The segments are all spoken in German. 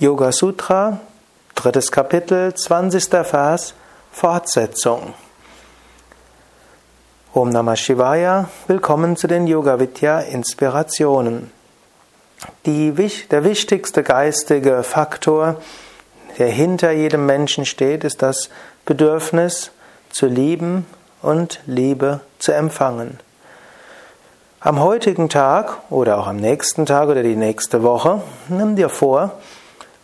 Yoga Sutra, drittes Kapitel, 20. Vers, Fortsetzung. Om Namah Shivaya, willkommen zu den Yoga Vidya Inspirationen. Die, der wichtigste geistige Faktor, der hinter jedem Menschen steht, ist das Bedürfnis zu lieben und Liebe zu empfangen. Am heutigen Tag oder auch am nächsten Tag oder die nächste Woche, nimm dir vor,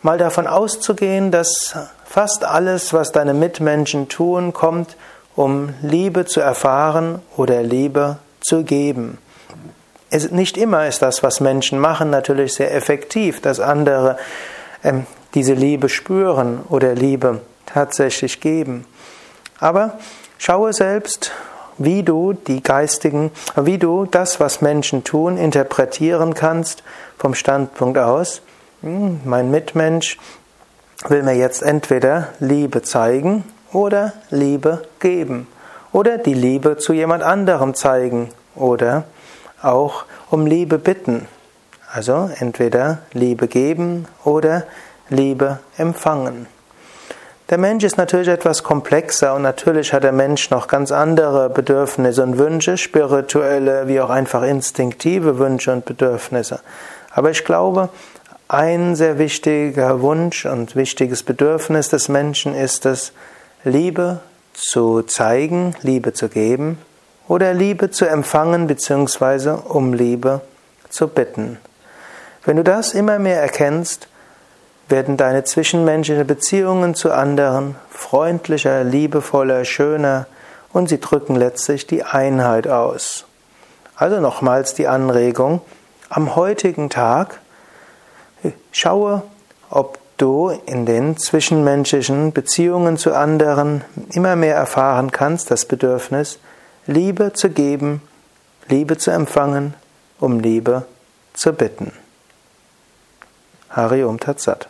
mal davon auszugehen, dass fast alles, was deine Mitmenschen tun, kommt, um Liebe zu erfahren oder Liebe zu geben. Es, nicht immer ist das, was Menschen machen, natürlich sehr effektiv, dass andere ähm, diese Liebe spüren oder Liebe tatsächlich geben. Aber schaue selbst, wie du die geistigen, wie du das, was Menschen tun, interpretieren kannst vom Standpunkt aus, mein Mitmensch will mir jetzt entweder Liebe zeigen oder Liebe geben oder die Liebe zu jemand anderem zeigen oder auch um Liebe bitten. Also entweder Liebe geben oder Liebe empfangen. Der Mensch ist natürlich etwas komplexer und natürlich hat der Mensch noch ganz andere Bedürfnisse und Wünsche, spirituelle wie auch einfach instinktive Wünsche und Bedürfnisse. Aber ich glaube, ein sehr wichtiger Wunsch und wichtiges Bedürfnis des Menschen ist es, Liebe zu zeigen, Liebe zu geben oder Liebe zu empfangen bzw. um Liebe zu bitten. Wenn du das immer mehr erkennst, werden deine zwischenmenschlichen Beziehungen zu anderen freundlicher, liebevoller, schöner und sie drücken letztlich die Einheit aus. Also nochmals die Anregung, am heutigen Tag Schaue, ob du in den zwischenmenschlichen Beziehungen zu anderen immer mehr erfahren kannst, das Bedürfnis, Liebe zu geben, Liebe zu empfangen, um Liebe zu bitten. Hari Om Tatsat.